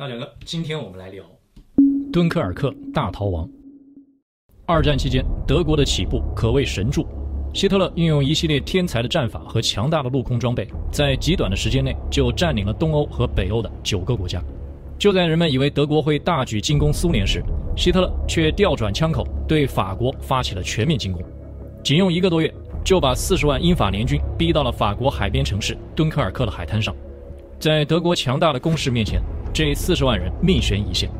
大蒋哥，今天我们来聊敦刻尔克大逃亡。二战期间，德国的起步可谓神助。希特勒运用一系列天才的战法和强大的陆空装备，在极短的时间内就占领了东欧和北欧的九个国家。就在人们以为德国会大举进攻苏联时，希特勒却调转枪口对法国发起了全面进攻。仅用一个多月，就把四十万英法联军逼到了法国海边城市敦刻尔克的海滩上。在德国强大的攻势面前，这四十万人命悬一线，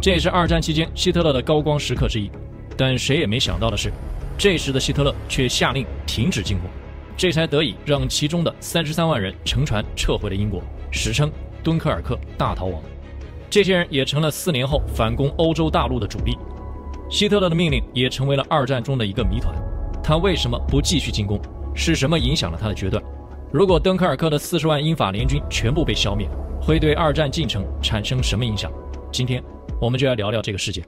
这也是二战期间希特勒的高光时刻之一。但谁也没想到的是，这时的希特勒却下令停止进攻，这才得以让其中的三十三万人乘船撤回了英国，史称敦刻尔克大逃亡。这些人也成了四年后反攻欧洲大陆的主力。希特勒的命令也成为了二战中的一个谜团，他为什么不继续进攻？是什么影响了他的决断？如果敦刻尔克的四十万英法联军全部被消灭，会对二战进程产生什么影响？今天我们就来聊聊这个事件。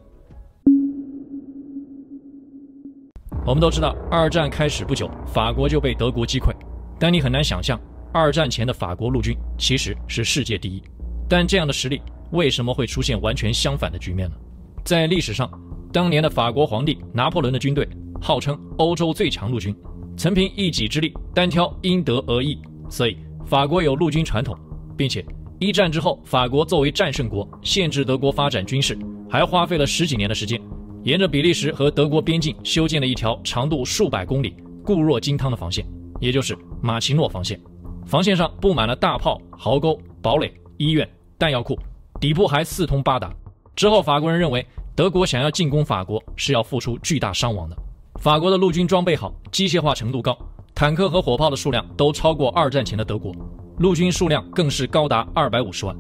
我们都知道，二战开始不久，法国就被德国击溃，但你很难想象，二战前的法国陆军其实是世界第一。但这样的实力为什么会出现完全相反的局面呢？在历史上，当年的法国皇帝拿破仑的军队号称欧洲最强陆军，曾凭一己之力单挑英德俄意，所以法国有陆军传统，并且。一战之后，法国作为战胜国，限制德国发展军事，还花费了十几年的时间，沿着比利时和德国边境修建了一条长度数百公里、固若金汤的防线，也就是马奇诺防线。防线上布满了大炮、壕沟、堡垒、医院、弹药库，底部还四通八达。之后，法国人认为德国想要进攻法国是要付出巨大伤亡的。法国的陆军装备好，机械化程度高，坦克和火炮的数量都超过二战前的德国。陆军数量更是高达二百五十万，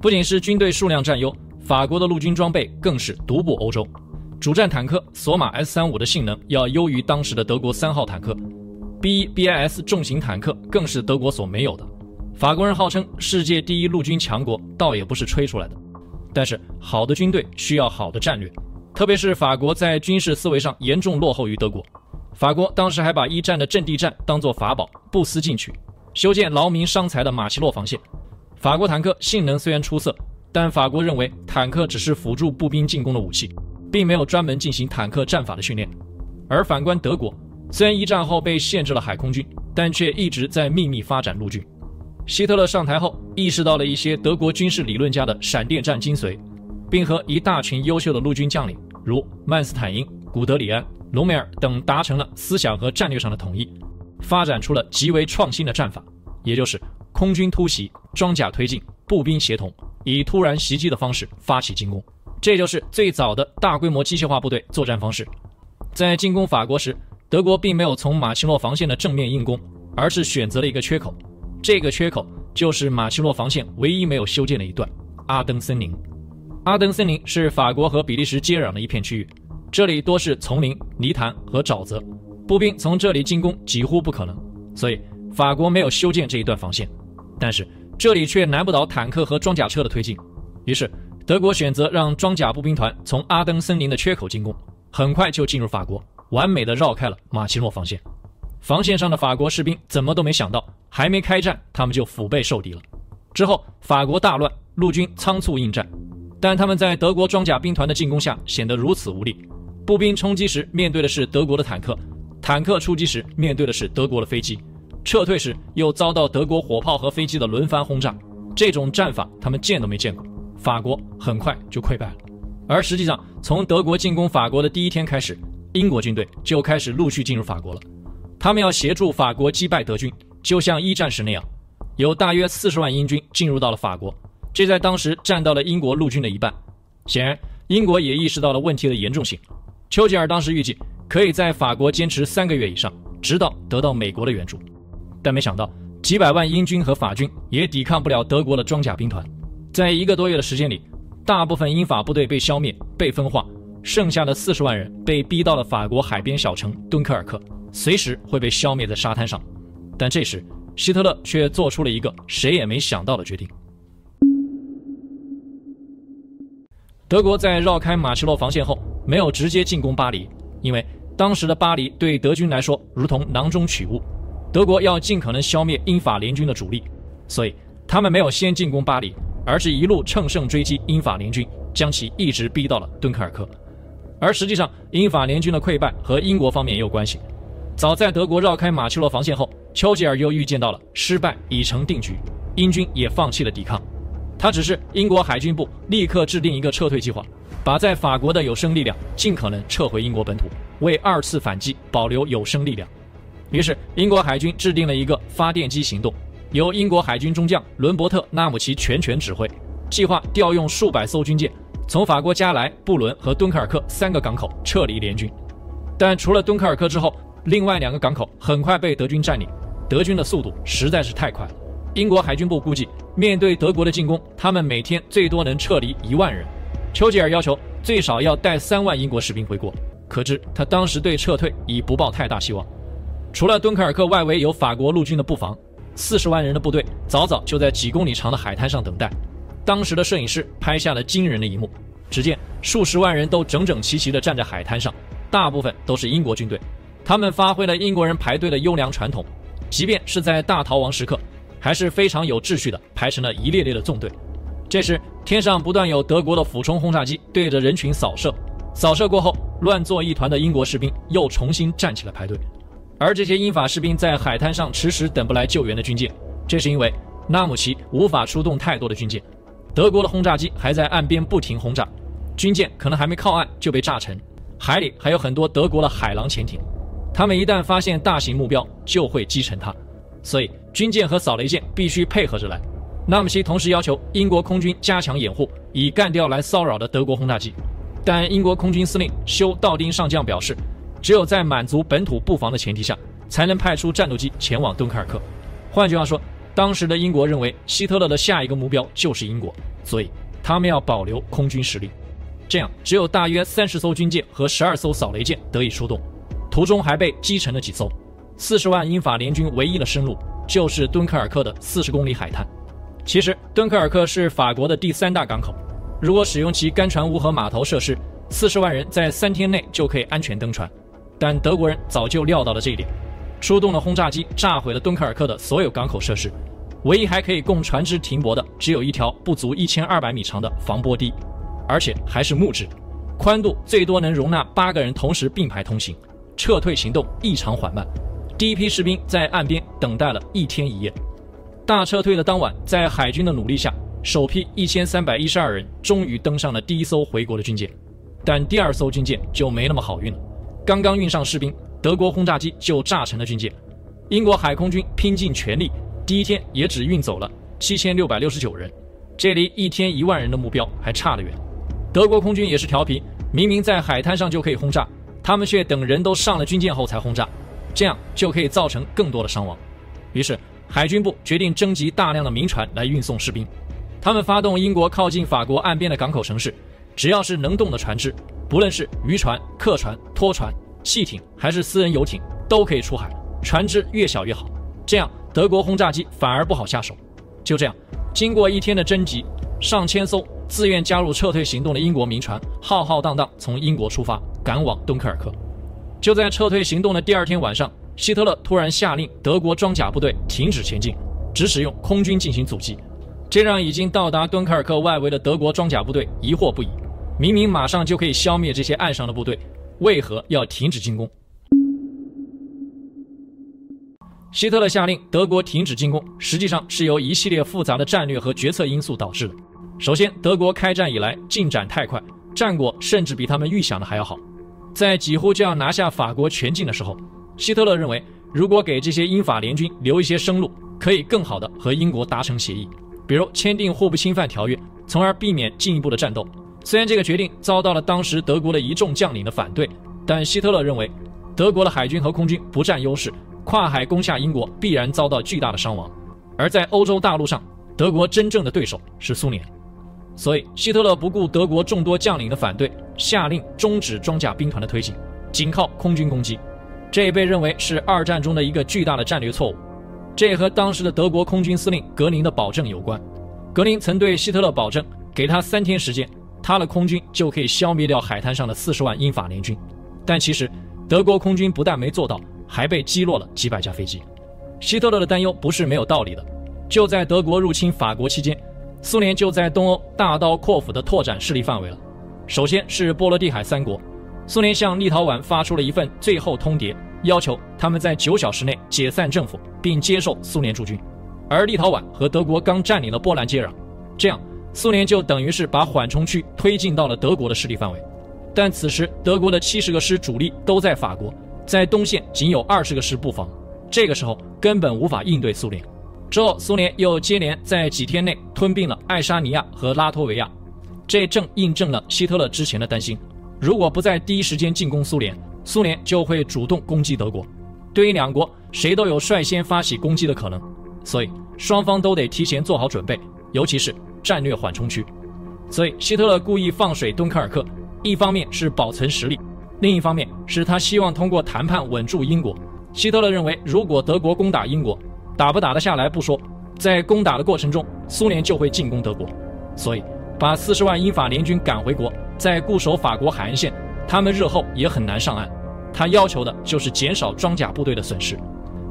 不仅是军队数量占优，法国的陆军装备更是独步欧洲。主战坦克索马 S 三五的性能要优于当时的德国三号坦克，B 一 BIS 重型坦克更是德国所没有的。法国人号称世界第一陆军强国，倒也不是吹出来的。但是好的军队需要好的战略，特别是法国在军事思维上严重落后于德国。法国当时还把一战的阵地战当作法宝，不思进取。修建劳民伤财的马奇诺防线，法国坦克性能虽然出色，但法国认为坦克只是辅助步兵进攻的武器，并没有专门进行坦克战法的训练。而反观德国，虽然一战后被限制了海空军，但却一直在秘密发展陆军。希特勒上台后，意识到了一些德国军事理论家的闪电战精髓，并和一大群优秀的陆军将领，如曼斯坦因、古德里安、隆美尔等达成了思想和战略上的统一。发展出了极为创新的战法，也就是空军突袭、装甲推进、步兵协同，以突然袭击的方式发起进攻。这就是最早的大规模机械化部队作战方式。在进攻法国时，德国并没有从马奇诺防线的正面硬攻，而是选择了一个缺口。这个缺口就是马奇诺防线唯一没有修建的一段——阿登森林。阿登森林是法国和比利时接壤的一片区域，这里多是丛林、泥潭和沼泽。步兵从这里进攻几乎不可能，所以法国没有修建这一段防线。但是这里却难不倒坦克和装甲车的推进，于是德国选择让装甲步兵团从阿登森林的缺口进攻，很快就进入法国，完美的绕开了马奇诺防线。防线上的法国士兵怎么都没想到，还没开战，他们就腹背受敌了。之后法国大乱，陆军仓促应战，但他们在德国装甲兵团的进攻下显得如此无力。步兵冲击时面对的是德国的坦克。坦克出击时面对的是德国的飞机，撤退时又遭到德国火炮和飞机的轮番轰炸，这种战法他们见都没见过。法国很快就溃败了。而实际上，从德国进攻法国的第一天开始，英国军队就开始陆续进入法国了。他们要协助法国击败德军，就像一战时那样，有大约四十万英军进入到了法国，这在当时占到了英国陆军的一半。显然，英国也意识到了问题的严重性。丘吉尔当时预计。可以在法国坚持三个月以上，直到得到美国的援助，但没想到几百万英军和法军也抵抗不了德国的装甲兵团。在一个多月的时间里，大部分英法部队被消灭、被分化，剩下的四十万人被逼到了法国海边小城敦刻尔克，随时会被消灭在沙滩上。但这时，希特勒却做出了一个谁也没想到的决定。德国在绕开马奇诺防线后，没有直接进攻巴黎，因为。当时的巴黎对德军来说如同囊中取物，德国要尽可能消灭英法联军的主力，所以他们没有先进攻巴黎，而是一路乘胜追击英法联军，将其一直逼到了敦刻尔克。而实际上，英法联军的溃败和英国方面也有关系。早在德国绕开马奇诺防线后，丘吉尔又预见到了失败已成定局，英军也放弃了抵抗。他指示英国海军部立刻制定一个撤退计划，把在法国的有生力量尽可能撤回英国本土，为二次反击保留有生力量。于是，英国海军制定了一个发电机行动，由英国海军中将伦伯特·纳姆齐全权指挥，计划调用数百艘军舰，从法国加莱、布伦和敦刻尔克三个港口撤离联军。但除了敦刻尔克之后，另外两个港口很快被德军占领，德军的速度实在是太快了。英国海军部估计，面对德国的进攻，他们每天最多能撤离一万人。丘吉尔要求最少要带三万英国士兵回国，可知他当时对撤退已不抱太大希望。除了敦刻尔克外围有法国陆军的布防，四十万人的部队早早就在几公里长的海滩上等待。当时的摄影师拍下了惊人的一幕，只见数十万人都整整齐齐地站在海滩上，大部分都是英国军队。他们发挥了英国人排队的优良传统，即便是在大逃亡时刻，还是非常有秩序地排成了一列列的纵队。这时，天上不断有德国的俯冲轰炸机对着人群扫射，扫射过后，乱作一团的英国士兵又重新站起来排队。而这些英法士兵在海滩上迟迟等不来救援的军舰，这是因为纳姆齐无法出动太多的军舰，德国的轰炸机还在岸边不停轰炸，军舰可能还没靠岸就被炸沉，海里还有很多德国的海狼潜艇。他们一旦发现大型目标，就会击沉它，所以军舰和扫雷舰必须配合着来。纳姆齐同时要求英国空军加强掩护，以干掉来骚扰的德国轰炸机。但英国空军司令休·道丁上将表示，只有在满足本土布防的前提下，才能派出战斗机前往敦刻尔克。换句话说，当时的英国认为希特勒的下一个目标就是英国，所以他们要保留空军实力。这样，只有大约三十艘军舰和十二艘扫雷舰得以出动。途中还被击沉了几艘，四十万英法联军唯一的生路就是敦刻尔克的四十公里海滩。其实，敦刻尔克是法国的第三大港口，如果使用其干船坞和码头设施，四十万人在三天内就可以安全登船。但德国人早就料到了这一点，出动了轰炸机炸毁了敦刻尔克的所有港口设施，唯一还可以供船只停泊的只有一条不足一千二百米长的防波堤，而且还是木质，宽度最多能容纳八个人同时并排通行。撤退行动异常缓慢，第一批士兵在岸边等待了一天一夜。大撤退的当晚，在海军的努力下，首批一千三百一十二人终于登上了第一艘回国的军舰。但第二艘军舰就没那么好运了，刚刚运上士兵，德国轰炸机就炸沉了军舰。英国海空军拼尽全力，第一天也只运走了七千六百六十九人，这离一天一万人的目标还差得远。德国空军也是调皮，明明在海滩上就可以轰炸。他们却等人都上了军舰后才轰炸，这样就可以造成更多的伤亡。于是，海军部决定征集大量的民船来运送士兵。他们发动英国靠近法国岸边的港口城市，只要是能动的船只，不论是渔船、客船、拖船、汽艇还是私人游艇，都可以出海。船只越小越好，这样德国轰炸机反而不好下手。就这样，经过一天的征集，上千艘自愿加入撤退行动的英国民船浩浩荡荡从英国出发。赶往敦刻尔克，就在撤退行动的第二天晚上，希特勒突然下令德国装甲部队停止前进，只使用空军进行阻击，这让已经到达敦刻尔克外围的德国装甲部队疑惑不已。明明马上就可以消灭这些岸上的部队，为何要停止进攻？希特勒下令德国停止进攻，实际上是由一系列复杂的战略和决策因素导致的。首先，德国开战以来进展太快，战果甚至比他们预想的还要好。在几乎就要拿下法国全境的时候，希特勒认为，如果给这些英法联军留一些生路，可以更好地和英国达成协议，比如签订互不侵犯条约，从而避免进一步的战斗。虽然这个决定遭到了当时德国的一众将领的反对，但希特勒认为，德国的海军和空军不占优势，跨海攻下英国必然遭到巨大的伤亡。而在欧洲大陆上，德国真正的对手是苏联。所以，希特勒不顾德国众多将领的反对，下令终止装甲兵团的推进，仅靠空军攻击。这也被认为是二战中的一个巨大的战略错误。这也和当时的德国空军司令格林的保证有关。格林曾对希特勒保证，给他三天时间，他的空军就可以消灭掉海滩上的四十万英法联军。但其实，德国空军不但没做到，还被击落了几百架飞机。希特勒的担忧不是没有道理的。就在德国入侵法国期间，苏联就在东欧大刀阔斧地拓展势力范围了。首先是波罗的海三国，苏联向立陶宛发出了一份最后通牒，要求他们在九小时内解散政府，并接受苏联驻军。而立陶宛和德国刚占领了波兰接壤，这样苏联就等于是把缓冲区推进到了德国的势力范围。但此时德国的七十个师主力都在法国，在东线仅有二十个师布防，这个时候根本无法应对苏联。之后，苏联又接连在几天内吞并了爱沙尼亚和拉脱维亚，这正印证了希特勒之前的担心：如果不在第一时间进攻苏联，苏联就会主动攻击德国。对于两国，谁都有率先发起攻击的可能，所以双方都得提前做好准备，尤其是战略缓冲区。所以，希特勒故意放水敦刻尔克，一方面是保存实力，另一方面是他希望通过谈判稳住英国。希特勒认为，如果德国攻打英国，打不打得下来不说，在攻打的过程中，苏联就会进攻德国，所以把四十万英法联军赶回国，在固守法国海岸线，他们日后也很难上岸。他要求的就是减少装甲部队的损失。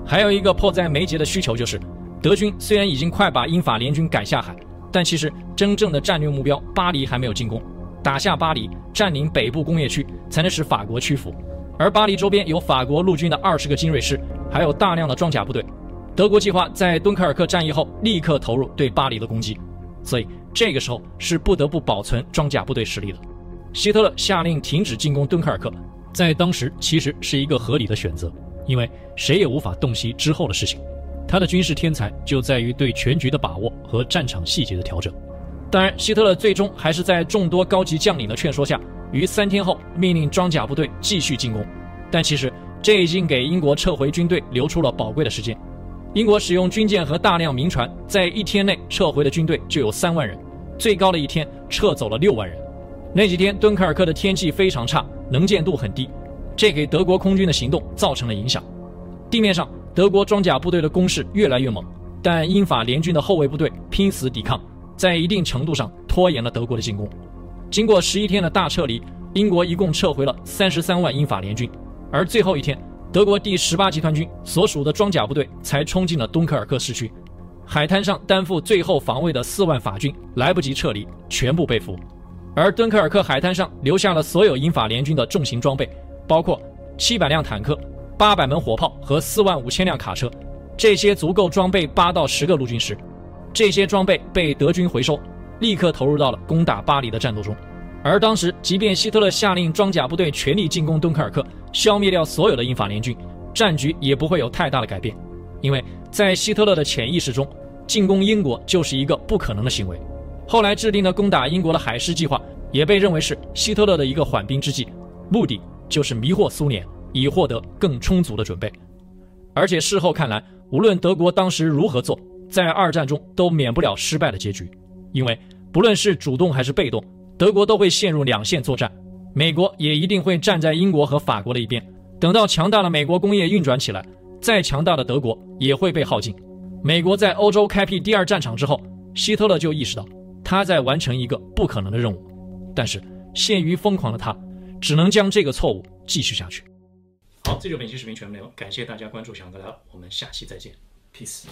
还有一个迫在眉睫的需求就是，德军虽然已经快把英法联军赶下海，但其实真正的战略目标巴黎还没有进攻，打下巴黎，占领北部工业区，才能使法国屈服。而巴黎周边有法国陆军的二十个精锐师，还有大量的装甲部队。德国计划在敦刻尔克战役后立刻投入对巴黎的攻击，所以这个时候是不得不保存装甲部队实力的。希特勒下令停止进攻敦刻尔克，在当时其实是一个合理的选择，因为谁也无法洞悉之后的事情。他的军事天才就在于对全局的把握和战场细节的调整。当然，希特勒最终还是在众多高级将领的劝说下，于三天后命令装甲部队继续进攻。但其实这已经给英国撤回军队留出了宝贵的时间。英国使用军舰和大量民船，在一天内撤回的军队就有三万人，最高的一天撤走了六万人。那几天敦刻尔克的天气非常差，能见度很低，这给德国空军的行动造成了影响。地面上，德国装甲部队的攻势越来越猛，但英法联军的后卫部队拼死抵抗，在一定程度上拖延了德国的进攻。经过十一天的大撤离，英国一共撤回了三十三万英法联军，而最后一天。德国第十八集团军所属的装甲部队才冲进了敦刻尔克市区，海滩上担负最后防卫的四万法军来不及撤离，全部被俘。而敦刻尔克海滩上留下了所有英法联军的重型装备，包括七百辆坦克、八百门火炮和四万五千辆卡车，这些足够装备八到十个陆军师。这些装备被德军回收，立刻投入到了攻打巴黎的战斗中。而当时，即便希特勒下令装甲部队全力进攻敦刻尔克，消灭掉所有的英法联军，战局也不会有太大的改变，因为在希特勒的潜意识中，进攻英国就是一个不可能的行为。后来制定的攻打英国的海狮计划，也被认为是希特勒的一个缓兵之计，目的就是迷惑苏联，以获得更充足的准备。而且事后看来，无论德国当时如何做，在二战中都免不了失败的结局，因为不论是主动还是被动。德国都会陷入两线作战，美国也一定会站在英国和法国的一边。等到强大的美国工业运转起来，再强大的德国也会被耗尽。美国在欧洲开辟第二战场之后，希特勒就意识到他在完成一个不可能的任务，但是陷于疯狂的他，只能将这个错误继续下去。好，这就本期视频全部内容，感谢大家关注小杨哥来了，我们下期再见，peace。